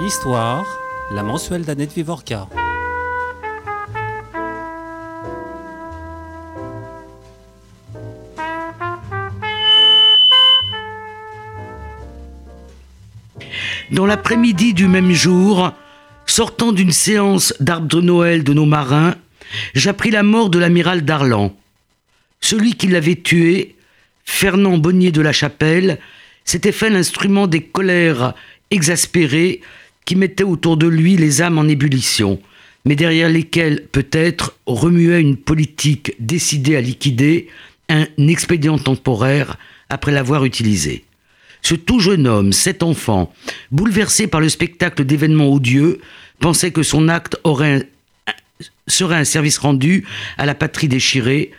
Histoire, la mensuelle d'Annette Vivorca. Dans l'après-midi du même jour, sortant d'une séance d'arbre de Noël de nos marins, j'appris la mort de l'amiral Darlan. Celui qui l'avait tué, Fernand Bonnier de la Chapelle, s'était fait l'instrument des colères exaspérées qui mettaient autour de lui les âmes en ébullition, mais derrière lesquelles peut-être remuait une politique décidée à liquider un expédient temporaire après l'avoir utilisé. Ce tout jeune homme, cet enfant, bouleversé par le spectacle d'événements odieux, pensait que son acte aurait serait un service rendu à la patrie déchirée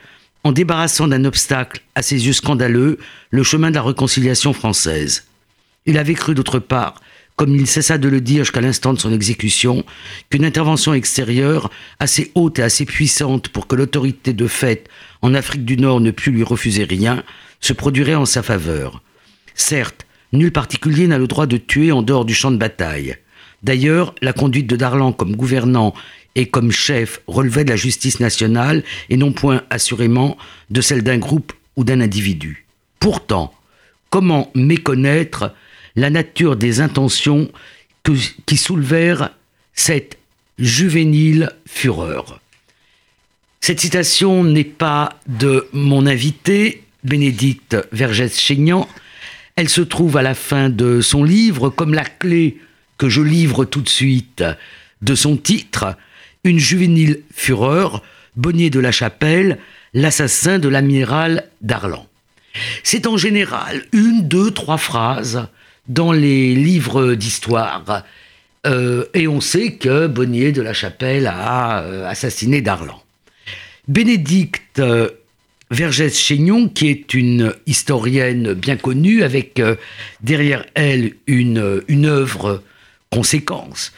en débarrassant d'un obstacle à ses yeux scandaleux le chemin de la réconciliation française. Il avait cru d'autre part, comme il cessa de le dire jusqu'à l'instant de son exécution, qu'une intervention extérieure, assez haute et assez puissante pour que l'autorité de fait en Afrique du Nord ne pût lui refuser rien, se produirait en sa faveur. Certes, nul particulier n'a le droit de tuer en dehors du champ de bataille. D'ailleurs, la conduite de Darlan comme gouvernant et comme chef relevait de la justice nationale et non point assurément de celle d'un groupe ou d'un individu. Pourtant, comment méconnaître la nature des intentions qui soulevèrent cette juvénile fureur Cette citation n'est pas de mon invité, Bénédicte Vergès-Chaignan, elle se trouve à la fin de son livre comme la clé que je livre tout de suite de son titre, Une juvénile fureur, Bonnier de la Chapelle, l'assassin de l'amiral Darlan. C'est en général une, deux, trois phrases dans les livres d'histoire. Euh, et on sait que Bonnier de la Chapelle a euh, assassiné Darlan. Bénédicte Vergès-Chaignon, qui est une historienne bien connue, avec euh, derrière elle une, une œuvre conséquence.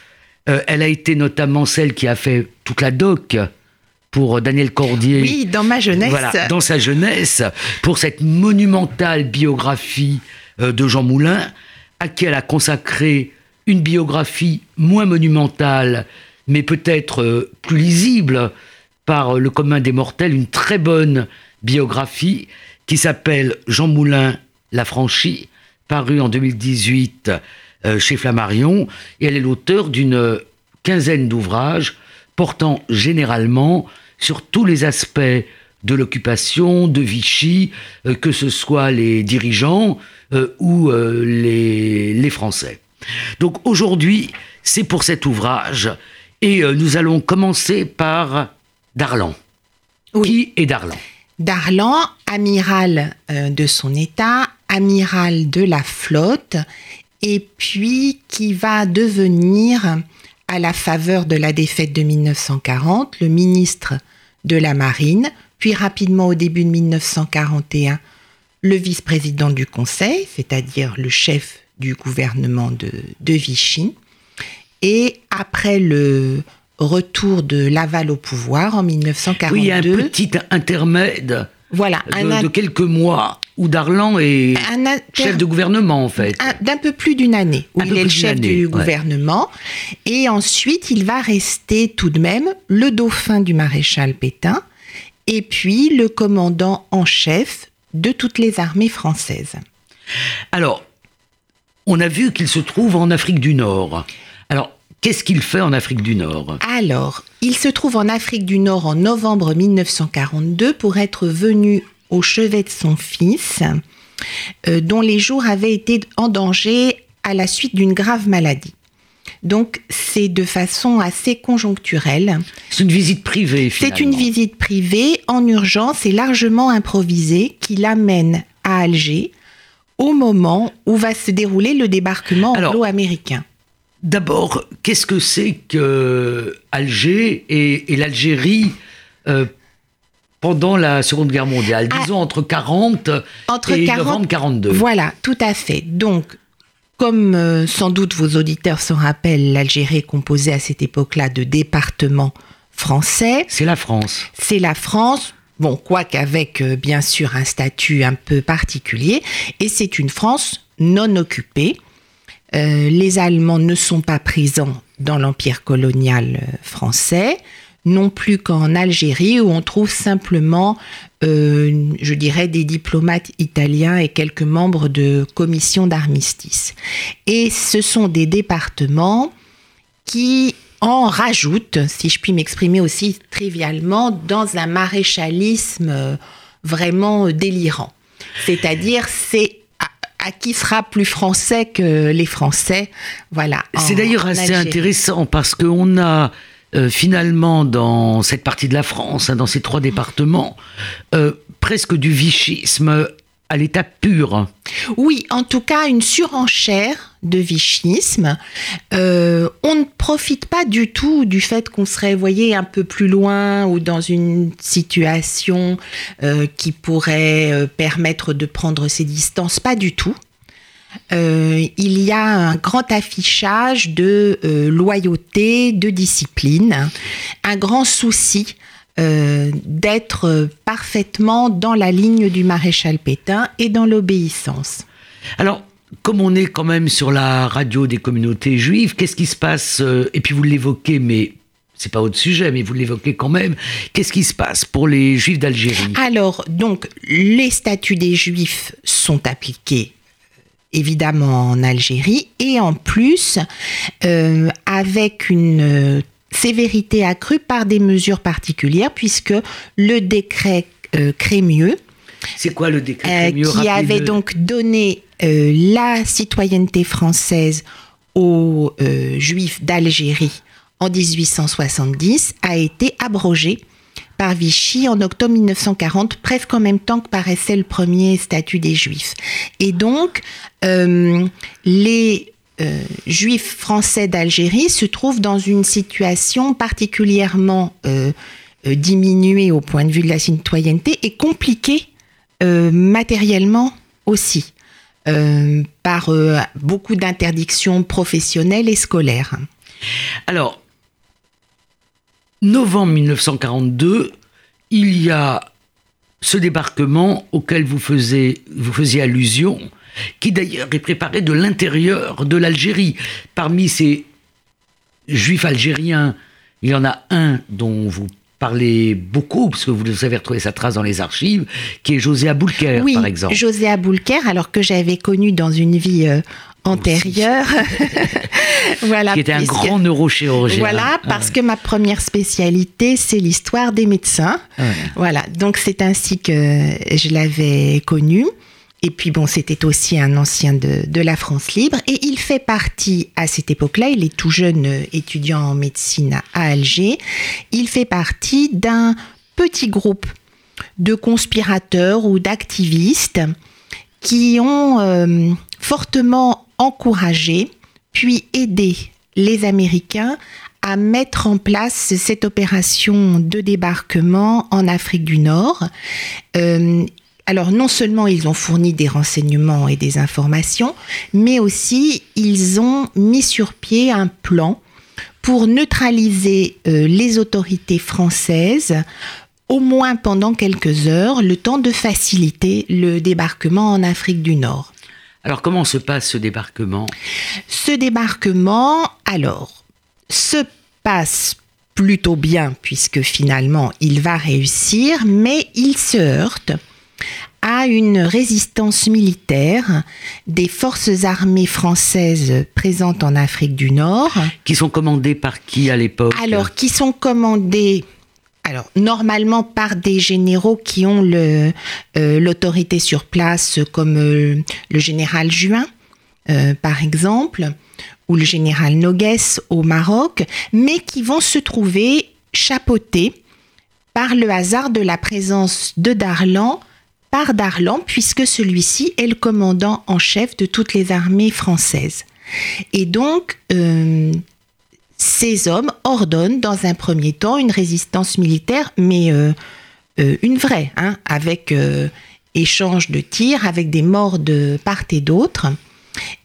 Euh, elle a été notamment celle qui a fait toute la doc pour Daniel Cordier. Oui, dans ma jeunesse. Voilà, dans sa jeunesse, pour cette monumentale biographie euh, de Jean Moulin, à qui elle a consacré une biographie moins monumentale, mais peut-être plus lisible par le commun des mortels, une très bonne biographie qui s'appelle Jean Moulin La Franchie, parue en 2018 euh, chez Flammarion, et elle est l'auteur d'une quinzaine d'ouvrages portant généralement sur tous les aspects de l'occupation de Vichy, euh, que ce soit les dirigeants euh, ou les, les, Français. Donc aujourd'hui, c'est pour cet ouvrage, et nous allons commencer par Darlan. Qui est Darlan? Darlan, amiral euh, de son État, amiral de la flotte, et puis qui va devenir, à la faveur de la défaite de 1940, le ministre de la Marine, puis rapidement au début de 1941, le vice-président du Conseil, c'est-à-dire le chef du gouvernement de, de Vichy. Et après le retour de Laval au pouvoir en 1942. Oui, un petit intermède voilà, de, quelques mois où Darlan est chef de gouvernement en fait. D'un peu plus d'une année où il est le chef du gouvernement. Et ensuite, il va rester tout de même le dauphin du maréchal Pétain et puis le commandant en chef de toutes les armées françaises. Alors, on a vu qu'il se trouve en Afrique du Nord. Alors, Qu'est-ce qu'il fait en Afrique du Nord? Alors, il se trouve en Afrique du Nord en novembre 1942 pour être venu au chevet de son fils, euh, dont les jours avaient été en danger à la suite d'une grave maladie. Donc c'est de façon assez conjoncturelle. C'est une visite privée. C'est une visite privée en urgence et largement improvisée qui l'amène à Alger au moment où va se dérouler le débarquement anglo-américain. D'abord, qu'est-ce que c'est que Alger et, l'Algérie euh, pendant la Seconde Guerre mondiale, ah. disons entre 40 et 40, novembre 42. Voilà, tout à fait. Donc, comme euh, sans doute vos auditeurs se rappellent, l'Algérie est composée à cette époque-là de départements français. C'est la France. C'est la France. Bon, quoique avec euh, bien sûr un statut un peu particulier, et c'est une France non occupée les Allemands ne sont pas présents dans l'empire colonial français, non plus qu'en Algérie où on trouve simplement, je dirais, des diplomates italiens et quelques membres de commissions d'armistice. Et ce sont des départements qui en rajoutent, si je puis m'exprimer aussi trivialement, dans un maréchalisme vraiment délirant. C'est-à-dire, c'est à, qui sera plus français que les Français. Voilà. C'est d'ailleurs assez intéressant parce qu'on a euh, finalement dans cette partie de la France, hein, dans ces trois départements, euh, presque du vichisme à l'état pur. Oui, en tout cas, une surenchère de vichisme. Euh, on ne profite pas du tout du fait qu'on serait, voyez, un peu plus loin ou dans une situation qui pourrait permettre de prendre ses distances. Pas du tout. Il y a un grand affichage de loyauté, de discipline, un grand souci euh, d'être parfaitement dans la ligne du maréchal Pétain et dans l'obéissance. Alors, comme on est quand même sur la radio des communautés juives, qu'est-ce qui se passe euh, Et puis vous l'évoquez, mais c'est pas votre sujet, mais vous l'évoquez quand même. Qu'est-ce qui se passe pour les juifs d'Algérie? Alors, donc, les statuts des juifs sont appliqués évidemment en Algérie et en plus euh, avec une sévérité accrue par des mesures particulières, puisque le décret euh, Crémieux, c'est quoi le décret euh, Crémieux? Qui avait donc donné euh, la citoyenneté française aux juifs d'Algérie en 1870, a été abrogé par Vichy en octobre 1940, presque en même temps que paraissait le premier statut des Juifs. Et donc, les euh, juifs français d'Algérie se trouvent dans une situation particulièrement euh, euh, diminuée au point de vue de la citoyenneté et compliquée matériellement aussi, par beaucoup d'interdictions professionnelles et scolaires. Alors, novembre 1942, il y a ce débarquement auquel vous, vous faisiez allusion, qui d'ailleurs est préparé de l'intérieur de l'Algérie. Parmi ces juifs algériens, il y en a un dont vous parlez beaucoup, parce que vous avez retrouvé sa trace dans les archives, qui est José Aboulker, par exemple. José Aboulker, alors que j'avais connu dans une vie euh, antérieure. voilà, qui était un grand neurochirurgien. Voilà, ah parce que ma première spécialité, c'est l'histoire des médecins. Ah voilà, donc c'est ainsi que je l'avais connu. Et puis bon, c'était aussi un ancien de, la France libre. Et il fait partie, à cette époque-là, il est tout jeune étudiant en médecine à Alger, il fait partie d'un petit groupe de conspirateurs ou d'activistes qui ont euh, fortement encouragé, puis aidé les Américains à mettre en place cette opération de débarquement en Afrique du Nord. Euh, alors non seulement ils ont fourni des renseignements et des informations, mais aussi ils ont mis sur pied un plan pour neutraliser euh, les autorités françaises au moins pendant quelques heures, le temps de faciliter le débarquement en Afrique du Nord. Alors comment se passe ce débarquement? Ce débarquement, alors, se passe plutôt bien puisque finalement il va réussir, mais il se heurte à une résistance militaire des forces armées françaises présentes en Afrique du Nord. Qui sont commandées par qui à l'époque? Alors, qui sont commandées alors, normalement par des généraux qui ont euh, l'autorité sur place, comme euh, le général Juin, euh, par exemple, ou le général Nogues au Maroc, mais qui vont se trouver chapeautés par le hasard de la présence de Darlan par Darlan, puisque celui-ci est le commandant en chef de toutes les armées françaises. Et donc, ces hommes ordonnent dans un premier temps une résistance militaire, mais euh, euh, une vraie, hein, avec échange de tirs, avec des morts de part et d'autre.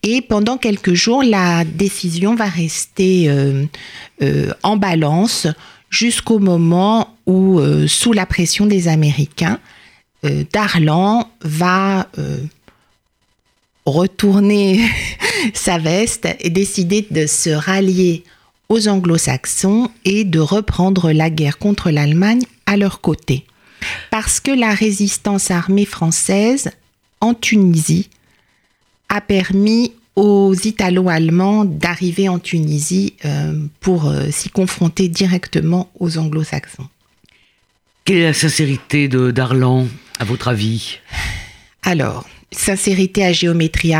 Et pendant quelques jours, la décision va rester en balance jusqu'au moment où, sous la pression des Américains, euh, Darlan va euh, retourner sa veste et décider de se rallier aux anglo-saxons et de reprendre la guerre contre l'Allemagne à leur côté. Parce que la résistance armée française en Tunisie a permis aux Italo-Allemands d'arriver en Tunisie euh, pour euh, s'y confronter directement aux anglo-saxons. Quelle est la sincérité de Darlan, à votre avis? Alors, sincérité à géométrie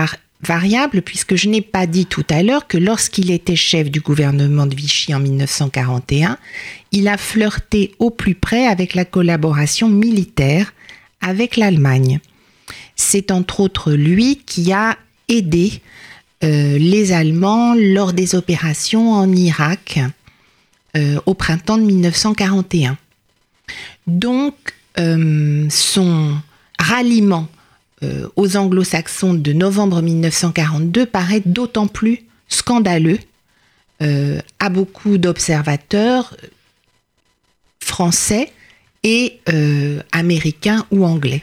variable, puisque je n'ai pas dit tout à l'heure que lorsqu'il était chef du gouvernement de Vichy en 1941, il a flirté au plus près avec la collaboration militaire avec l'Allemagne. C'est entre autres lui qui a aidé euh, les Allemands lors des opérations en Irak euh, au printemps de 1941. Donc, euh, son ralliement aux anglo-saxons de novembre 1942 paraît d'autant plus scandaleux à beaucoup d'observateurs français et américains ou anglais.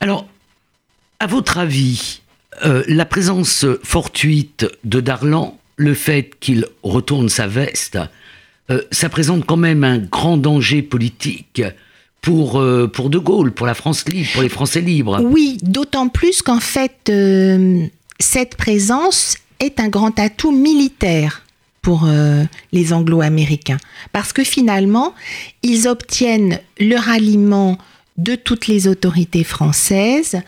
Alors, à votre avis, euh, la présence fortuite de Darlan, le fait qu'il retourne sa veste, euh, ça présente quand même un grand danger politique pour, euh, pour De Gaulle, pour la France libre, pour les Français libres. Oui, d'autant plus qu'en fait, cette présence est un grand atout militaire pour les Anglo-Américains. Parce que finalement, ils obtiennent le ralliement de toutes les autorités françaises,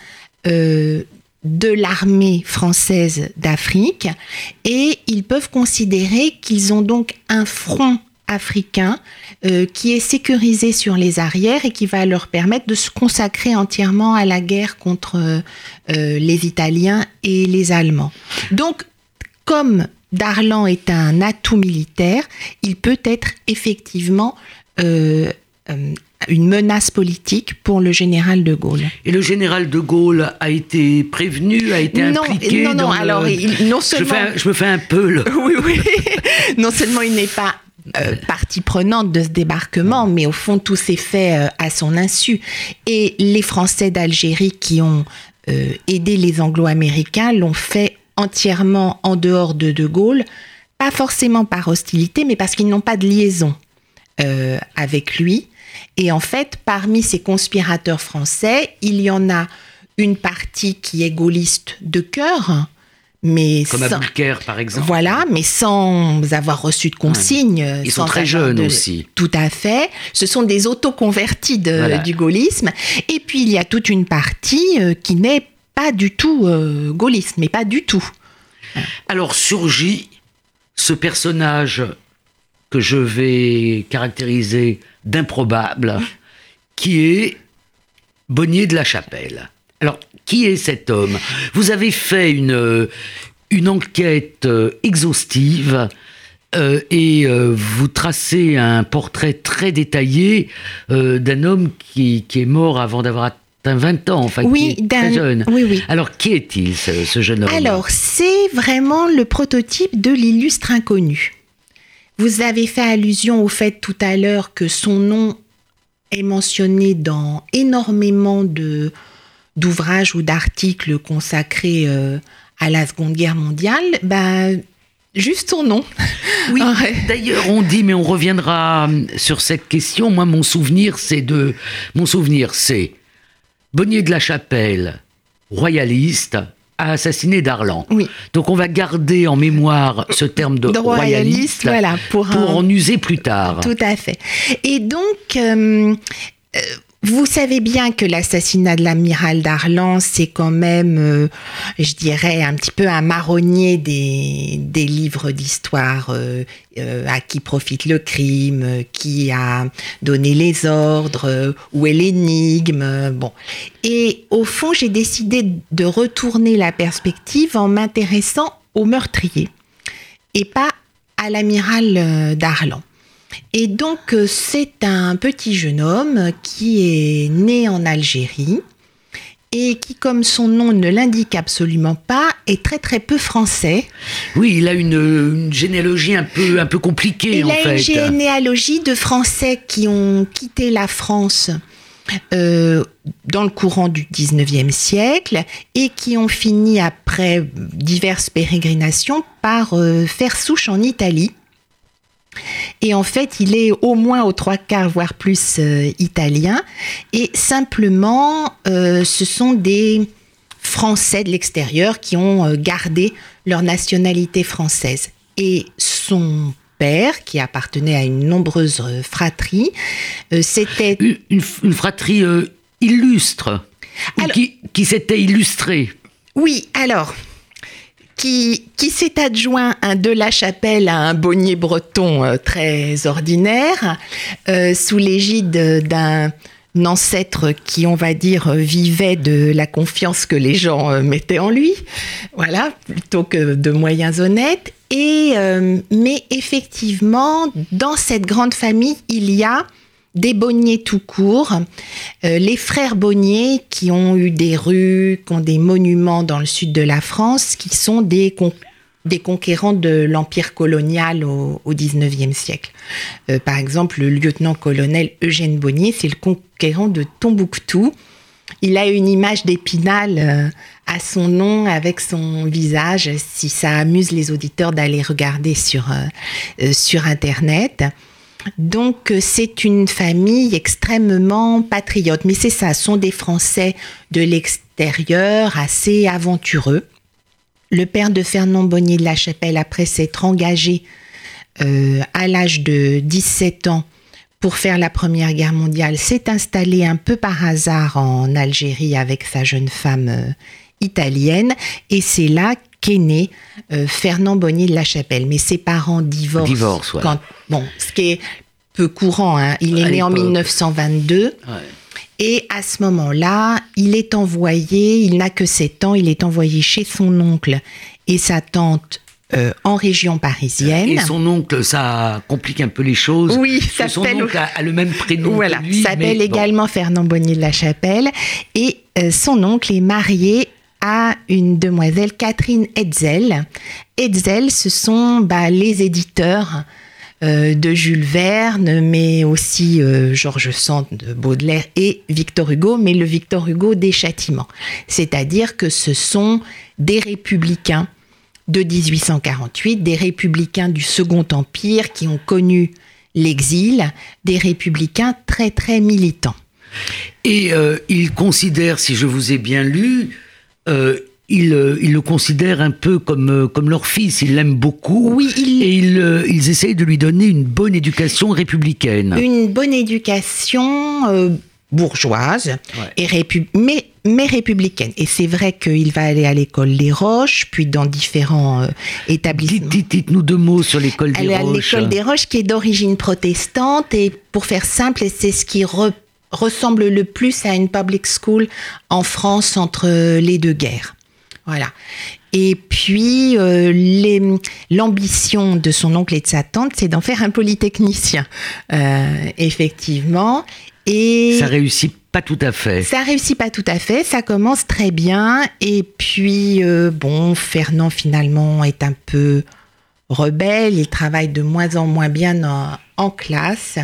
de l'armée française d'Afrique et ils peuvent considérer qu'ils ont donc un front africain euh, qui est sécurisé sur les arrières et qui va leur permettre de se consacrer entièrement à la guerre contre euh, les Italiens et les Allemands. Donc, comme Darlan est un atout militaire, il peut être effectivement euh, une menace politique pour le général de Gaulle. Et le général de Gaulle a été prévenu, a été impliqué non, non, alors non seulement... Je, me fais un peu le... oui, oui. non seulement il n'est pas euh, partie prenante de ce débarquement, mais au fond tout s'est fait euh, à son insu. Et les Français d'Algérie qui ont euh, aidé les Anglo-Américains l'ont fait entièrement en dehors de De Gaulle, pas forcément par hostilité, mais parce qu'ils n'ont pas de liaison avec lui. Et en fait, parmi ces conspirateurs français, il y en a une partie qui est gaulliste de cœur, mais comme sans, par exemple. Voilà, mais sans avoir reçu de consignes. Ils sont très jeunes aussi. Tout à fait. Ce sont des autoconvertis du gaullisme. Et puis il y a toute une partie euh, qui n'est pas du tout euh, gaulliste, mais pas du tout. Alors surgit ce personnage que je vais caractériser d'improbable, qui est Bonnier de la Chapelle. Alors, qui est cet homme? Vous avez fait une, une enquête euh, exhaustive euh, et euh, vous tracez un portrait très détaillé d'un homme qui, qui, est mort avant d'avoir atteint 20 ans, enfin oui, qui est très jeune. Oui, oui. Alors, qui est-il, ce, ce, jeune homme? Alors, c'est vraiment le prototype de l'illustre inconnu. Vous avez fait allusion au fait tout à l'heure que son nom est mentionné dans énormément de d'ouvrages ou d'articles consacrés euh, à la Seconde Guerre mondiale. Ben, juste son nom. Oui, d'ailleurs, on dit, mais on reviendra euh, sur cette question. Moi, mon souvenir, c'est de. Mon souvenir, c'est Bonnier de la Chapelle, royaliste, a assassiné Darlan. Oui. Donc on va garder en mémoire ce terme de, royaliste, voilà, pour, en user plus tard. Tout à fait. Et donc, euh, euh, vous savez bien que l'assassinat de l'amiral Darlan, c'est quand même, euh, je dirais, un petit peu un marronnier des, livres d'histoire. Euh, euh, à qui profite le crime, qui a donné les ordres, où est l'énigme. Bon. Et au fond, j'ai décidé de retourner la perspective en m'intéressant au meurtrier et pas à l'amiral Darlan. Et donc, euh, c'est un petit jeune homme qui est né en Algérie et qui, comme son nom ne l'indique absolument pas, est très très peu français. Oui, il a une, généalogie un peu, un peu compliquée il en fait. Il a une généalogie de Français qui ont quitté la France euh, dans le courant du 19e siècle et qui ont fini après diverses pérégrinations par euh, faire souche en Italie. Et en fait, il est au moins aux trois quarts, voire plus euh, italien. Et simplement, ce sont des Français de l'extérieur qui ont gardé leur nationalité française. Et son père, qui appartenait à une nombreuse fratrie. Euh, c'était une, fratrie euh, illustre, qui, qui s'était illustrée. Oui, alors, qui, s'est adjoint un de la chapelle à un bonnier breton euh, très ordinaire, sous l'égide d'un ancêtre qui, on va dire, vivait de la confiance que les gens mettaient en lui, voilà, plutôt que de moyens honnêtes. Et, euh, mais effectivement, dans cette grande famille, il y a des Bonniers tout court, euh, les frères Bonnier qui ont eu des rues, qui ont des monuments dans le sud de la France, qui sont des, des conquérants de l'empire colonial au, 19e siècle. Euh, par exemple, le lieutenant-colonel Eugène Bonnier, c'est le conquérant de Tombouctou, il a une image d'Épinal euh, à son nom avec son visage, si ça amuse les auditeurs d'aller regarder sur, sur Internet. Donc c'est une famille extrêmement patriote, mais c'est ça, sont des Français de l'extérieur assez aventureux. Le père de Fernand Bonnier de la Chapelle, après s'être engagé à l'âge de 17 ans pour faire la Première Guerre mondiale, s'est installé un peu par hasard en Algérie avec sa jeune femme euh, italienne, et c'est là qu'est né euh, Fernand Bonnier de la Chapelle. Mais ses parents divorcent. Divorce, quand, bon, ce qui est peu courant. Hein. Il est né en 1922. Et à ce moment-là, il est envoyé, il n'a que 7 ans, il est envoyé chez son oncle et sa tante euh, en région parisienne. Et son oncle, ça complique un peu les choses. Oui, son oncle a, le même prénom. Voilà, s'appelle également Fernand Bonnier de la Chapelle. Et euh, son oncle est marié à une demoiselle, Catherine Hetzel. Hetzel, ce sont bah, les éditeurs euh, de Jules Verne, mais aussi Georges Sand de Baudelaire et Victor Hugo, mais le Victor Hugo des châtiments. C'est-à-dire que ce sont des républicains de 1848, des républicains du Second Empire qui ont connu l'exil, des républicains très très militants. Et euh, ils considèrent, si je vous ai bien lu, euh, ils, euh, le considèrent un peu comme, comme leur fils, ils l'aiment beaucoup. Oui, Et ils, ils essayent de lui donner une bonne éducation républicaine. Une bonne éducation bourgeoise, et mais, mais républicaine. Et c'est vrai qu'il va aller à l'école Les Roches, puis dans différents euh, établissements. Dites-nous deux mots sur l'école des Roches. L'école des Roches qui est d'origine protestante, et pour faire simple, c'est ce qui ressemble le plus à une public school en France entre les deux guerres. Voilà. Et puis, euh, l'ambition de son oncle et de sa tante, c'est d'en faire un polytechnicien, euh, effectivement. Et ça réussit pas tout à fait. Ça réussit pas tout à fait. Ça commence très bien. Et puis, euh, bon, Fernand finalement est un peu rebelle. Il travaille de moins en moins bien en, classe.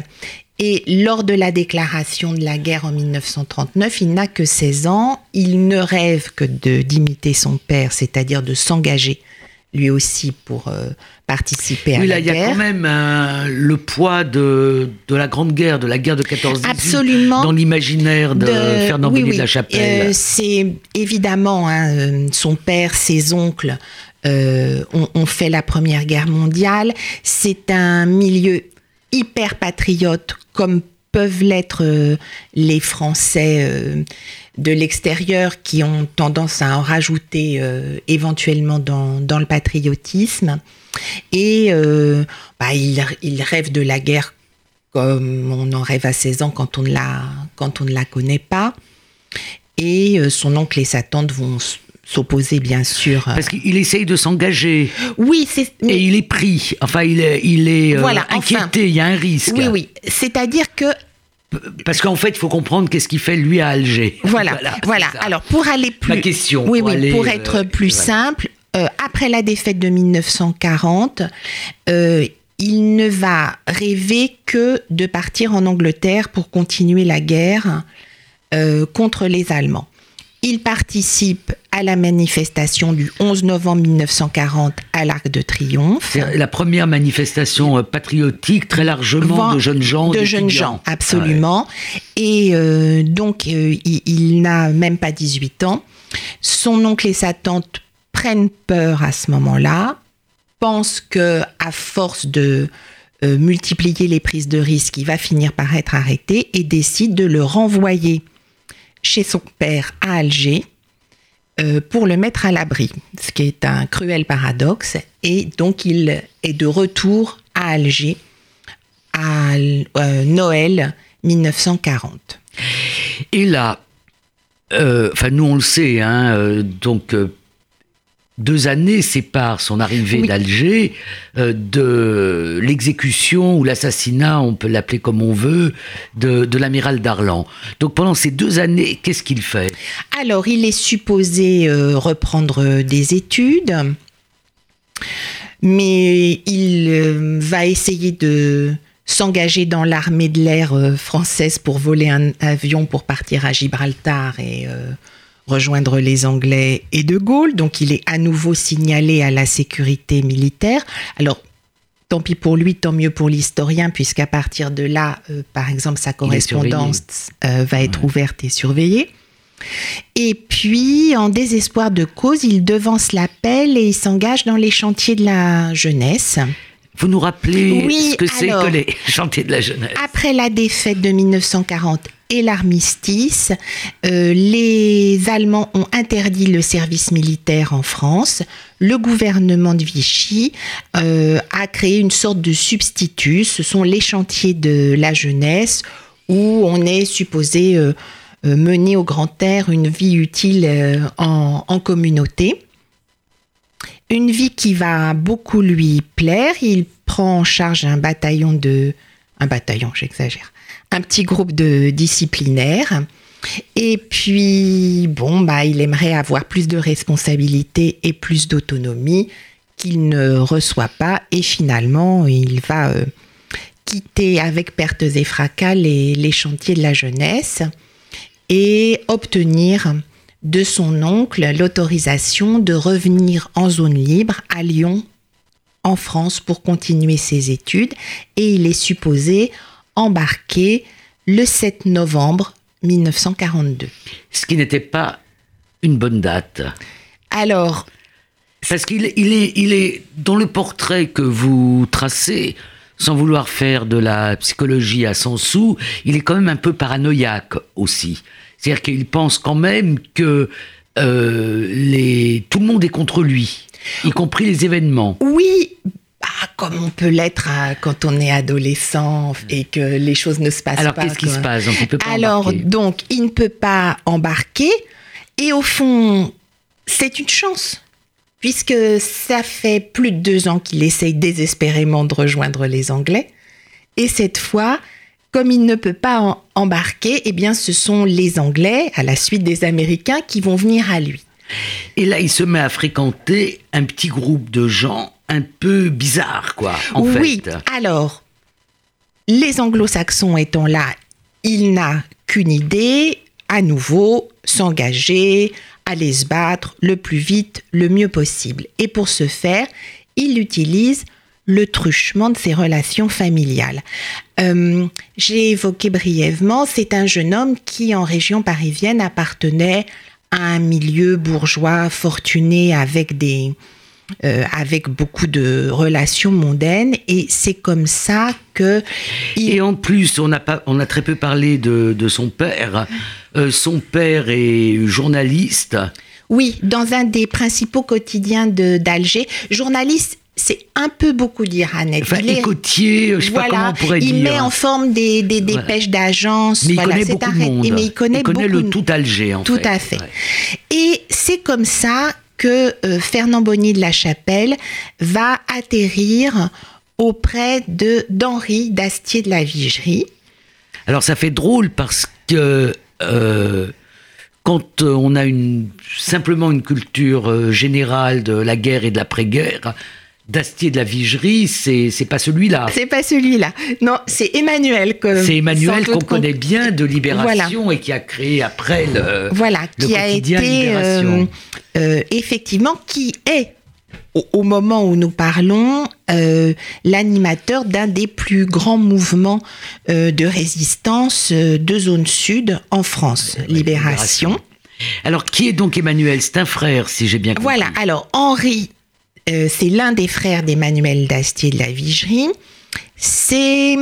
Et lors de la déclaration de la guerre en 1939, il n'a que 16 ans. Il ne rêve que d'imiter son père, c'est-à-dire de s'engager lui aussi pour euh, participer à la guerre. il y a quand même euh, le poids de, de la Grande Guerre, de la guerre de 14 Absolument. dans l'imaginaire de, Fernand oui, de la Chapelle. Euh, c'est évidemment hein, son père, ses oncles ont, fait la Première Guerre mondiale. C'est un milieu hyper patriote comme peuvent l'être les Français de l'extérieur qui ont tendance à en rajouter euh, éventuellement dans, le patriotisme. Et euh, bah, il, il, rêve de la guerre comme on en rêve à 16 ans quand on ne la, quand on ne la connaît pas. Et euh, son oncle et sa tante vont s'opposer bien sûr. Parce qu'il essaye de s'engager. Oui, c'est. Et il est pris. Enfin, il est, il est voilà, inquiété. il y a un risque. Oui, oui. C'est-à-dire que parce qu'en fait, il faut comprendre qu'est-ce qu'il fait lui à Alger. Voilà, voilà. Alors pour aller plus, La question. Oui, pour oui, pour être euh, plus simple, euh, après la défaite de 1940, euh, il ne va rêver que de partir en Angleterre pour continuer la guerre euh, contre les Allemands. Il participe à la manifestation du 11 novembre 1940 à l'Arc de Triomphe. C'est la première manifestation euh, patriotique très largement de jeunes gens. De jeunes gens, absolument. Et euh, donc, euh, il, n'a même pas 18 ans. Son oncle et sa tante prennent peur à ce moment-là, pensent que à force de multiplier les prises de risque, il va finir par être arrêté et décident de le renvoyer chez son père à Alger euh, pour le mettre à l'abri, ce qui est un cruel paradoxe. Et donc il est de retour à Alger à euh, Noël 1940. Et là, euh, enfin nous on le sait, hein, donc deux années séparent son arrivée d'Alger euh, de l'exécution ou l'assassinat, on peut l'appeler comme on veut, de, l'amiral Darlan. Donc pendant ces deux années, qu'est-ce qu'il fait? Alors, il est supposé euh, reprendre des études, mais il euh, va essayer de s'engager dans l'armée de l'air française pour voler un avion pour partir à Gibraltar et rejoindre les Anglais et De Gaulle. Donc il est à nouveau signalé à la sécurité militaire. Alors tant pis pour lui, tant mieux pour l'historien, puisqu'à partir de là, euh, par exemple, sa correspondance euh, va être ouverte et surveillée. Et puis, en désespoir de cause, il devance l'appel et il s'engage dans les chantiers de la jeunesse. Vous nous rappelez ce que c'est que les chantiers de la jeunesse Après la défaite de 1940 et l'armistice, euh, les Allemands ont interdit le service militaire en France. Le gouvernement de Vichy euh, a créé une sorte de substitut. Ce sont les chantiers de la jeunesse où on est supposé euh, mener au grand air une vie utile en, en communauté. Une vie qui va beaucoup lui plaire. Il prend en charge un bataillon de... Un bataillon, j'exagère un petit groupe de disciplinaires. Et puis, bon, bah, il aimerait avoir plus de responsabilités et plus d'autonomie qu'il ne reçoit pas. Et finalement, il va euh, quitter avec pertes et fracas les, les, chantiers de la jeunesse et obtenir de son oncle l'autorisation de revenir en zone libre à Lyon, en France, pour continuer ses études. Et il est supposé embarqué le 7 novembre 1942. Ce qui n'était pas une bonne date. Alors. Parce qu'il il est, il est dans le portrait que vous tracez, sans vouloir faire de la psychologie à son sou, il est quand même un peu paranoïaque aussi. C'est-à-dire qu'il pense quand même que euh, les, tout le monde est contre lui, y compris les événements. Oui, ah, comme on peut l'être quand on est adolescent et que les choses ne se passent pas. Alors qu'est-ce qui se passe donc, peut pas Alors donc il ne peut pas embarquer et au fond c'est une chance puisque ça fait plus de deux ans qu'il essaye désespérément de rejoindre les Anglais et cette fois comme il ne peut pas embarquer, eh bien ce sont les Anglais, à la suite des Américains, qui vont venir à lui. Et là, il se met à fréquenter un petit groupe de gens un peu bizarre, quoi, en oui, alors, les anglo-saxons étant là, il n'a qu'une idée, à nouveau, s'engager, aller se battre le plus vite, le mieux possible. Et pour ce faire, il utilise le truchement de ses relations familiales. Euh, j'ai évoqué brièvement, c'est un jeune homme qui, en région parisienne, appartenait à un milieu bourgeois fortuné avec des, euh, avec beaucoup de relations mondaines. Et c'est comme ça que et en plus on a pas on a très peu parlé de, de son père. Euh, son père est journaliste. Oui dans un des principaux quotidiens d'Alger. Journaliste c'est un peu beaucoup dire, Annette. Enfin, il écoutier, je sais pas comment on pourrait il dire. Il met en forme des, des dépêches d'agence. Mais il connaît beaucoup de monde. Mais il connaît, il connaît le tout Alger, en tout fait. Tout à fait. Et c'est comme ça que euh, Fernand Bonny de la Chapelle va atterrir auprès de d'Henri d'Astier de la Vigerie. Alors ça fait drôle parce que euh, quand on a une, simplement une culture euh, générale de la guerre et de l'après-guerre, d'Astier de la Vigerie, c'est c'est pas celui-là. C'est pas celui-là. Non, c'est Emmanuel. que- C'est Emmanuel qu'on connaît bien de Libération et qui a créé après le. Voilà, le qui a été Libération. euh, euh, effectivement, qui est au, au moment où nous parlons euh, l'animateur d'un des plus grands mouvements de résistance de zone sud en France, Libération. Alors, qui est donc Emmanuel? C'est un frère, si j'ai bien compris. Voilà, alors Henri, euh, c'est l'un des frères d'Emmanuel d'Astier de la Vigerie. C'est,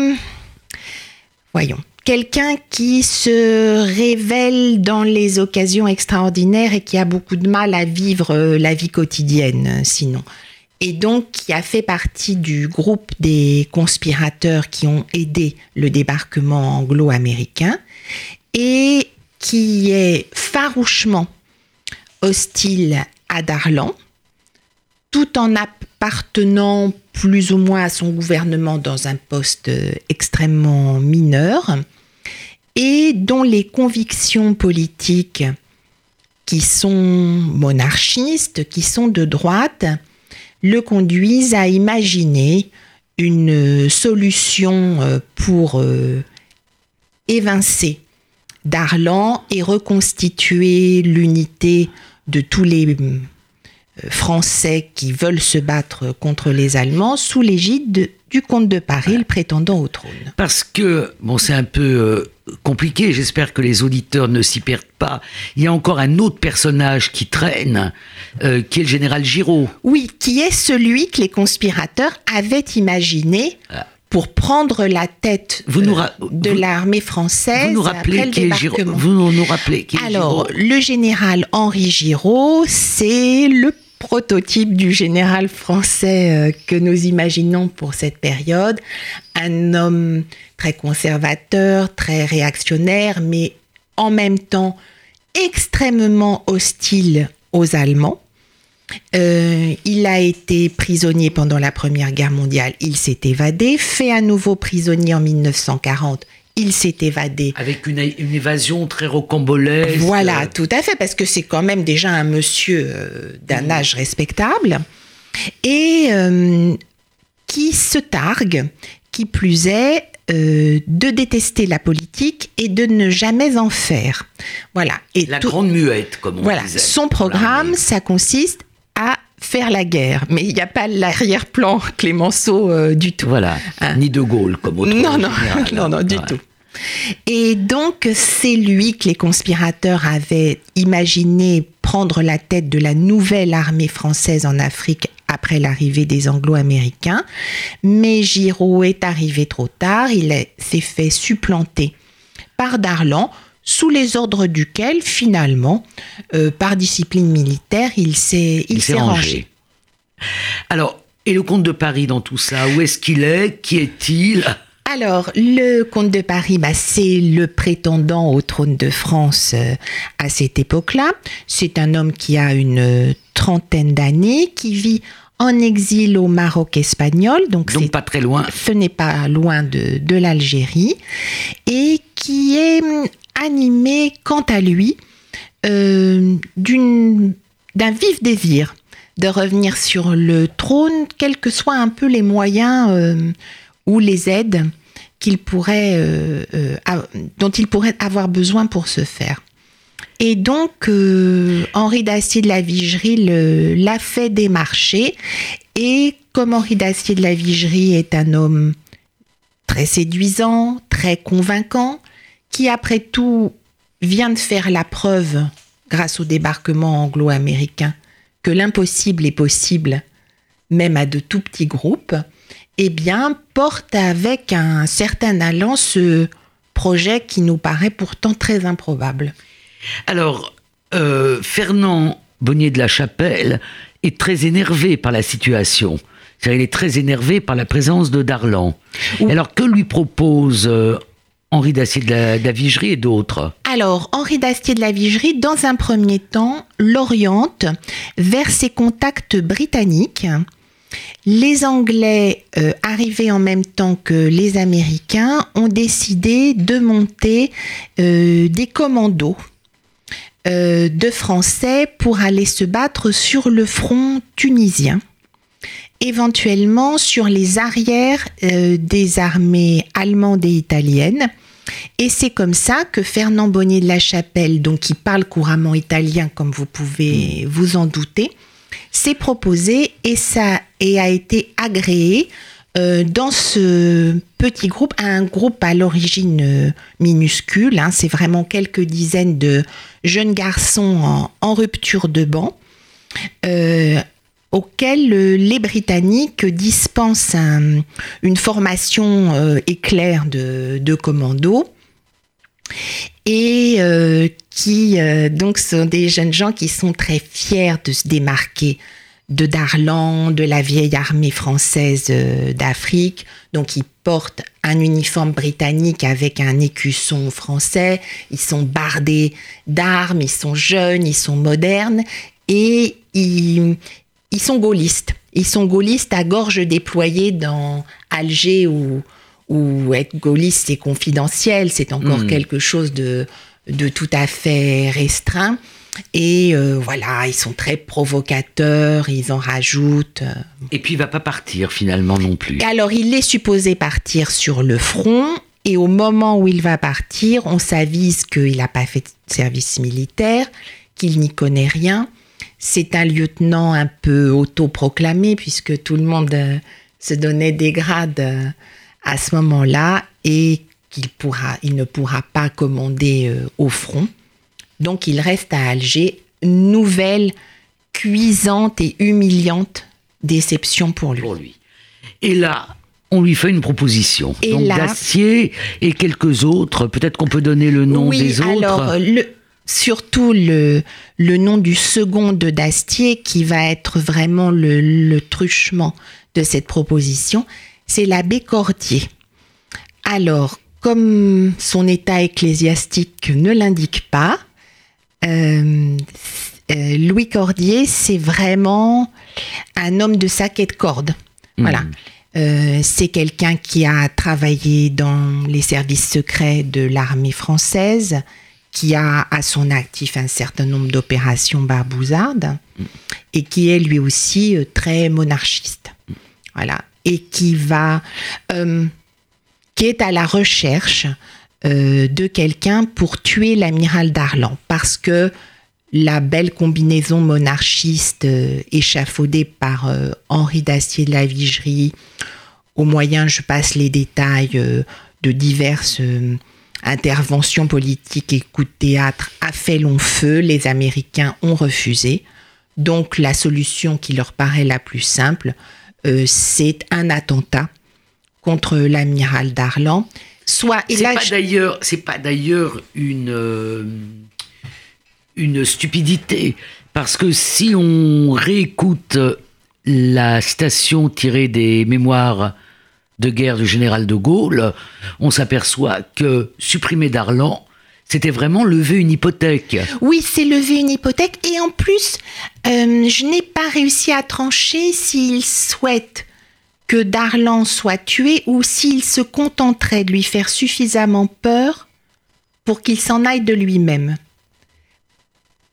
voyons, quelqu'un qui se révèle dans les occasions extraordinaires et qui a beaucoup de mal à vivre euh, la vie quotidienne, euh, sinon. Et donc, qui a fait partie du groupe des conspirateurs qui ont aidé le débarquement anglo-américain et qui est farouchement hostile à Darlan, tout en appartenant plus ou moins à son gouvernement dans un poste euh, extrêmement mineur, et dont les convictions politiques qui sont monarchistes, qui sont de droite, le conduisent à imaginer une solution euh, pour euh, évincer Darlan et reconstituer l'unité de tous les Français qui veulent se battre contre les Allemands sous l'égide de- du comte de Paris, le prétendant au trône. Parce que, bon, c'est un peu euh, compliqué, j'espère que les auditeurs ne s'y perdent pas. Il y a encore un autre personnage qui traîne, euh, qui est le général Giraud. Oui, qui est celui que les conspirateurs avaient imaginé pour prendre la tête Vous euh, nous de l'armée française Vous nous après rappelez le qui est Giraud. Vous nous nous rappelez qui est Alors, Giraud le général Henri Giraud, c'est le prototype du général français euh, que nous imaginons pour cette période. Un homme très conservateur, très réactionnaire, mais en même temps extrêmement hostile aux Allemands. Euh, il a été prisonnier pendant la Première Guerre mondiale, il s'est évadé, fait à nouveau prisonnier en 1940, il s'est évadé. Avec une, une évasion très rocambolesque. Voilà, tout à fait, parce que c'est quand même déjà un monsieur euh, d'un âge respectable et euh, qui se targue, qui plus est, euh, de détester la politique et de ne jamais en faire. Voilà. Et La tout- grande muette, comme on voilà, disait. son programme, ça consiste à faire la guerre, mais il n'y a pas l'arrière-plan Clémenceau euh, du tout. Voilà. Hein. Ni de Gaulle, comme autre Non, non, général. non, non, du Ouais. tout. Et donc, c'est lui que les conspirateurs avaient imaginé prendre la tête de la nouvelle armée française en Afrique après l'arrivée des Anglo-Américains. Mais Giraud est arrivé trop tard, il est- s'est fait supplanter par Darlan, sous les ordres duquel, finalement, euh, par discipline militaire, il s'est il s'est rangé. Alors, et le comte de Paris dans tout ça Où est-ce qu'il est? Qui est-il? Alors, le comte de Paris, bah, c'est le prétendant au trône de France euh, à cette époque-là. C'est un homme qui a une euh, trentaine d'années, qui vit en exil au Maroc espagnol, donc, Donc pas très loin. ce n'est pas loin de, de l'Algérie, et qui est animé, quant à lui, euh, d'un vif désir de revenir sur le trône, quels que soient un peu les moyens euh, ou les aides pourrait, euh, dont il pourrait avoir besoin pour ce faire. Et donc, Henri d'Acier de la Vigerie l'a fait démarcher. Et comme Henri d'Acier de la Vigerie est un homme très séduisant, très convaincant, qui après tout vient de faire la preuve, grâce au débarquement anglo-américain, que l'impossible est possible, même à de tout petits groupes, eh bien, porte avec un certain allant ce projet qui nous paraît pourtant très improbable. Alors, euh, Fernand Bonnier de la Chapelle est très énervé par la situation. Il est très énervé par la présence de Darlan. Alors, que lui propose euh, Henri d'Acier de la, Vigerie et d'autres Alors, Henri d'Astier de la Vigerie, dans un premier temps, l'oriente vers ses contacts britanniques. Les Anglais, euh, arrivés en même temps que les Américains, ont décidé de monter euh, des commandos euh, de Français pour aller se battre sur le front tunisien. éventuellement sur les arrières des armées allemandes et italiennes. Et c'est comme ça que Fernand Bonnier de la Chapelle, donc qui parle couramment italien comme vous pouvez vous en douter, s'est proposé et ça et a été agréé euh, dans ce petit groupe, un groupe à l'origine euh, minuscule, hein, c'est vraiment quelques dizaines de jeunes garçons en, rupture de banc, euh, auxquels les Britanniques dispensent une formation éclair de, de commando et qui donc sont des jeunes gens qui sont très fiers de se démarquer de Darlan, de la vieille armée française euh, d'Afrique. Donc ils portent un uniforme britannique avec un écusson français. Ils sont bardés d'armes, ils sont jeunes, ils sont modernes et ils, sont gaullistes. Ils sont gaullistes à gorge déployée dans Alger où, où être gaulliste c'est confidentiel, c'est encore hmm. quelque chose de, de tout à fait restreint. Et euh, voilà, ils sont très provocateurs, ils en rajoutent. Euh. Et puis il va pas partir finalement non plus. Alors il est supposé partir sur le front. Et au moment où il va partir, on s'avise qu'il n'a pas fait de service militaire, qu'il n'y connaît rien. C'est un lieutenant un peu autoproclamé puisque tout le monde euh, se donnait des grades à ce moment-là et qu'il pourra, il ne pourra pas commander au front. Donc il reste à Alger. Nouvelle cuisante et humiliante déception pour lui. Et là, on lui fait une proposition. Et Donc Dacier et quelques autres, peut-être qu'on peut donner le nom des autres. Alors, le, surtout le, le nom du second de Dastier qui va être vraiment le, le truchement de cette proposition, c'est l'abbé Cordier. Alors, comme son état ecclésiastique ne l'indique pas, euh, euh, Louis Cordier, c'est vraiment un homme de sac et de corde. Voilà. Hmm. Euh, c'est quelqu'un qui a travaillé dans les services secrets de l'armée française, qui a à son actif un certain nombre d'opérations barbouzardes hmm. et qui est lui aussi très monarchiste. Voilà. Et qui va, qui est à la recherche euh, de quelqu'un pour tuer l'amiral Darlan, parce que la belle combinaison monarchiste euh, échafaudée par euh, Henri d'Astier de la Vigerie, au moyen, je passe les détails, de diverses interventions politiques et coups de théâtre, a fait long feu, les Américains ont refusé. Donc la solution qui leur paraît la plus simple, c'est un attentat contre l'amiral Darlan. Soit c'est pas d'ailleurs c'est pas d'ailleurs une euh, une stupidité. Parce que si on réécoute la station tirée des mémoires de guerre du général de Gaulle, on s'aperçoit que supprimer Darlan, c'était vraiment lever une hypothèque. Oui, c'est lever une hypothèque. Et en plus, euh, je n'ai pas réussi à trancher s'il souhaite que Darlan soit tué ou s'il se contenterait de lui faire suffisamment peur pour qu'il s'en aille de lui-même.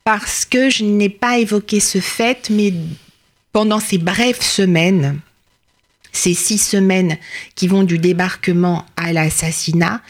Parce que je n'ai pas évoqué ce fait, mais pendant ces brèves semaines, ces six semaines qui vont du débarquement à l'assassinat,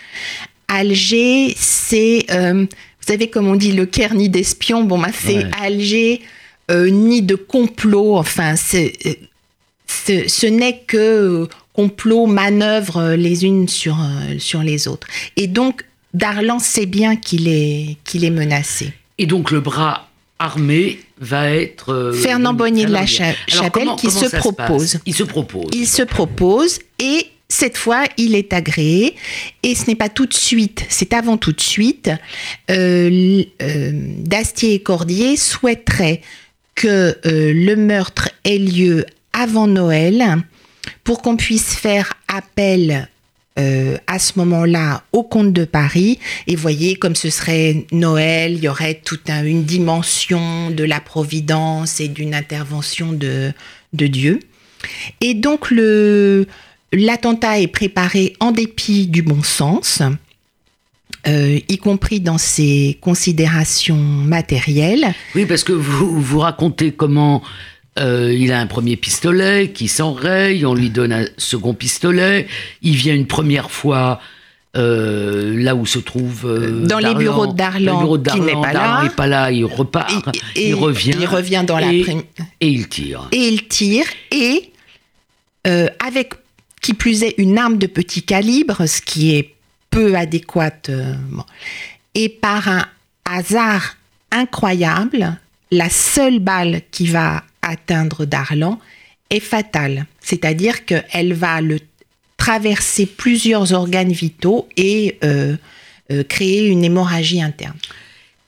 Alger, c'est, euh, vous savez comme on dit, le Caire ni d'espion, bon, bah, c'est Alger, euh, ni de complot, enfin, c'est euh, ce, n'est que complot, manœuvre les unes sur, sur les autres. Et donc, Darlan sait bien qu'il est, qu'il est menacé. Et donc, le bras armé va être... Fernand Bonnier de la Chapelle qui se propose. Il se propose. Il se propose et cette fois, il est agréé et ce n'est pas tout de suite, c'est avant tout de suite. Dastier et Cordier souhaiteraient que le meurtre ait lieu avant Noël pour qu'on puisse faire appel euh, à ce moment-là au comte de Paris. Et voyez, comme ce serait Noël, il y aurait toute une dimension de la providence et d'une intervention de, de Dieu. Et donc le l'attentat est préparé en dépit du bon sens. Euh, y compris dans ses considérations matérielles. Oui, parce que vous, vous racontez comment euh, il a un premier pistolet qui s'enraye, on lui donne un second pistolet. Il vient une première fois euh, là où se trouve euh, dans les bureaux de Darlan, qui n'est pas là. n'est pas là, il repart, il revient, il revient dans la et, et il tire. Et il tire et avec qui plus est une arme de petit calibre, ce qui est peu adéquate. Et par un hasard incroyable, la seule balle qui va atteindre Darlan est fatale. C'est-à-dire qu'elle va le traverser plusieurs organes vitaux et euh, euh, créer une hémorragie interne.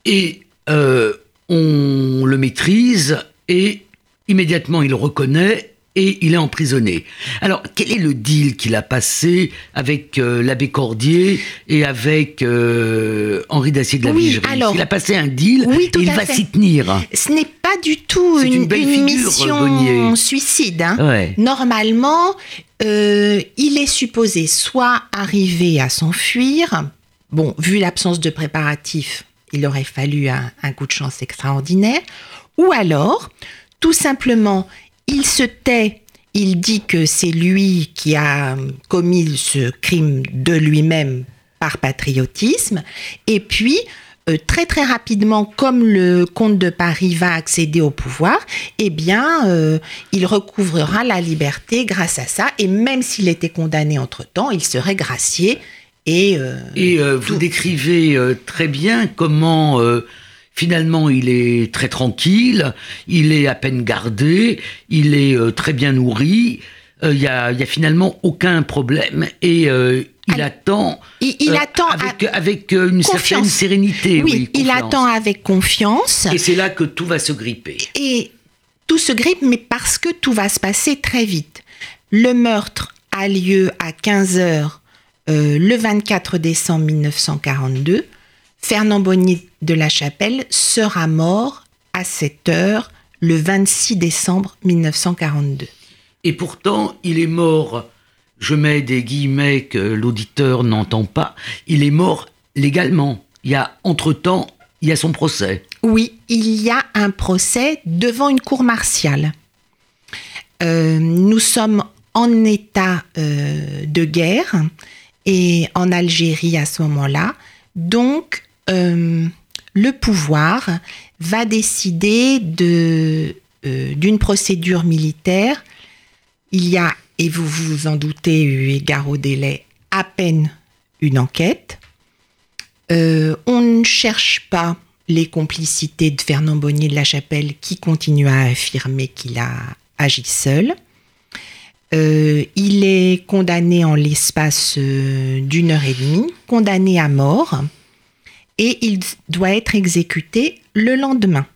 Et euh, on le maîtrise et immédiatement il reconnaît et il est emprisonné. Alors, quel est le deal qu'il a passé avec euh, l'abbé Cordier et avec euh, Henri Dacier de la oui, alors, Il a passé un deal et il va s'y tenir. Ce n'est pas du tout une, mission suicide. Hein. Normalement, euh, il est supposé soit arriver à s'enfuir. Bon, vu l'absence de préparatifs, il aurait fallu un coup de chance extraordinaire. Ou alors, tout simplement, il se tait, il dit que c'est lui qui a commis ce crime de lui-même par patriotisme, et puis euh, très très rapidement, comme le comte de Paris va accéder au pouvoir, eh bien, euh, il recouvrera la liberté grâce à ça. Et même s'il était condamné entre-temps, il serait gracié. Et, euh, et vous décrivez très bien comment Finalement, il est très tranquille, il est à peine gardé, il est euh, très bien nourri. Euh, il n'y a, y a, finalement aucun problème et euh, il attend. Il, attend avec, une certaine sérénité. Oui, il attend avec confiance. Et c'est là que tout va se gripper. Et tout se grippe, mais parce que tout va se passer très vite. Le meurtre a lieu à 15 h le 24 décembre 1942. Fernand Bonny de la Chapelle sera mort à cette heure le 26 décembre 1942. Et pourtant, il est mort, je mets des guillemets que l'auditeur n'entend pas, il est mort légalement. Il y a, entre-temps, il y a son procès. Oui, il y a un procès devant une cour martiale. Euh, nous sommes en état euh, de guerre et en Algérie à ce moment-là. Donc, euh, le pouvoir va décider de, euh, d'une procédure militaire. Il y a, et vous vous en doutez, eu égard au délai, à peine une enquête. Euh, on ne cherche pas les complicités de Fernand Bonnier de la Chapelle qui continue à affirmer qu'il a agi seul. il est condamné en l'espace d'une heure et demie, condamné à mort et il doit être exécuté le lendemain.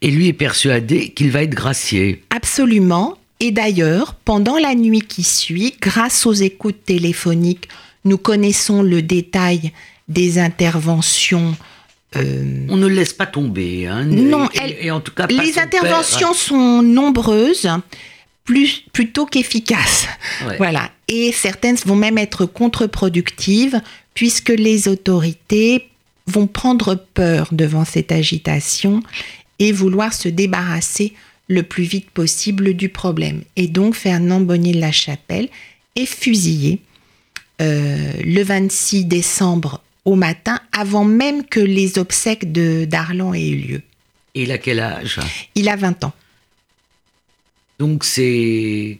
Et lui est persuadé qu'il va être gracié. Absolument. Et d'ailleurs, pendant la nuit qui suit, grâce aux écoutes téléphoniques, nous connaissons le détail des interventions. Euh, On ne laisse pas tomber. Hein, non, et, en tout cas, les interventions sont nombreuses, plus, plutôt qu'efficaces. Voilà. Et certaines vont même être contre-productives, puisque les autorités vont prendre peur devant cette agitation et vouloir se débarrasser le plus vite possible du problème. Et donc Fernand Bonnier de la Chapelle est fusillé euh, le 26 décembre au matin, avant même que les obsèques de Darlan aient eu lieu. Il a quel âge? Il a 20 ans. Donc c'est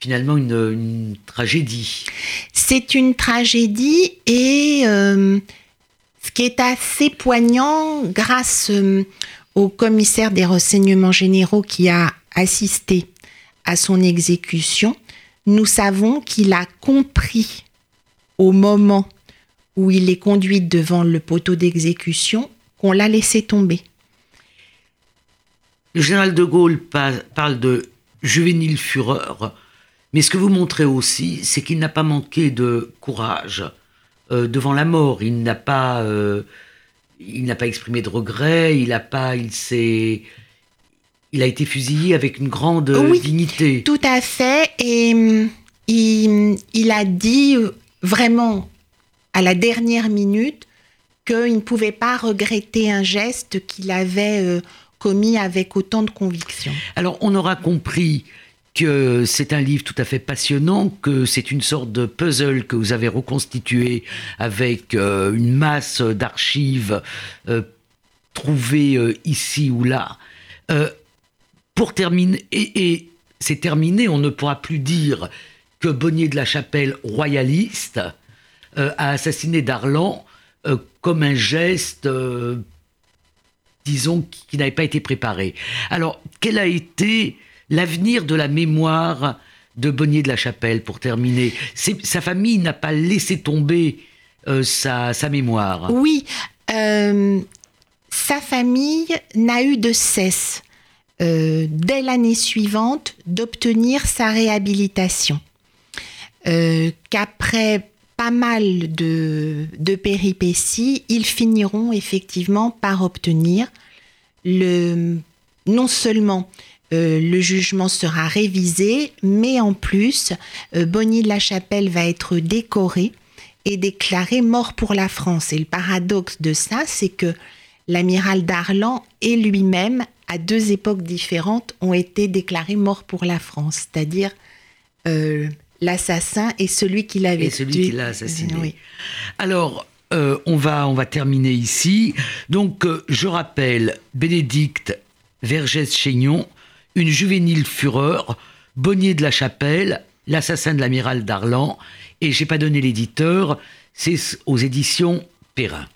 finalement une, tragédie. C'est une tragédie et euh, qui est assez poignant grâce euh, au commissaire des renseignements généraux qui a assisté à son exécution, nous savons qu'il a compris au moment où il est conduit devant le poteau d'exécution qu'on l'a laissé tomber. Le général de Gaulle parle de juvénile fureur, mais ce que vous montrez aussi, c'est qu'il n'a pas manqué de courage euh, devant la mort. Il n'a pas, euh, il n'a pas exprimé de regret. Il a pas, il s'est, il a été fusillé avec une grande oui, dignité. Tout à fait. Et mm, il, il, a dit euh, vraiment à la dernière minute qu'il ne pouvait pas regretter un geste qu'il avait commis avec autant de conviction. Alors, on aura compris que c'est un livre tout à fait passionnant, que c'est une sorte de puzzle que vous avez reconstitué avec euh, une masse d'archives euh, trouvées euh, ici ou là. pour terminer, et, c'est terminé, on ne pourra plus dire que Bonnier de la Chapelle, royaliste, a assassiné Darlan comme un geste disons, qui n'avait pas été préparé. Alors, quel a été l'avenir de la mémoire de Bonnier de la Chapelle, pour terminer Sa famille n'a pas laissé tomber euh, sa, mémoire. Oui, euh, sa famille n'a eu de cesse, euh, dès l'année suivante, d'obtenir sa réhabilitation. Qu'après pas mal de, de, péripéties, ils finiront effectivement par obtenir le, non seulement euh, le jugement sera révisé, mais en plus, euh, Bonnie de la Chapelle va être décoré et déclaré mort pour la France. Et le paradoxe de ça, c'est que l'amiral Darlan et lui-même, à deux époques différentes, ont été déclarés morts pour la France, c'est-à-dire euh, l'assassin et celui qui l'avait tué. celui qui l'a assassiné. Alors, on, va, on va terminer ici. Donc, je rappelle, Bénédicte Vergès-Chaignon, une juvénile fureur, Bonnier de la Chapelle, l'assassin de l'amiral Darlan, et j'ai pas donné l'éditeur, c'est aux éditions Perrin.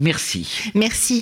Merci. Merci.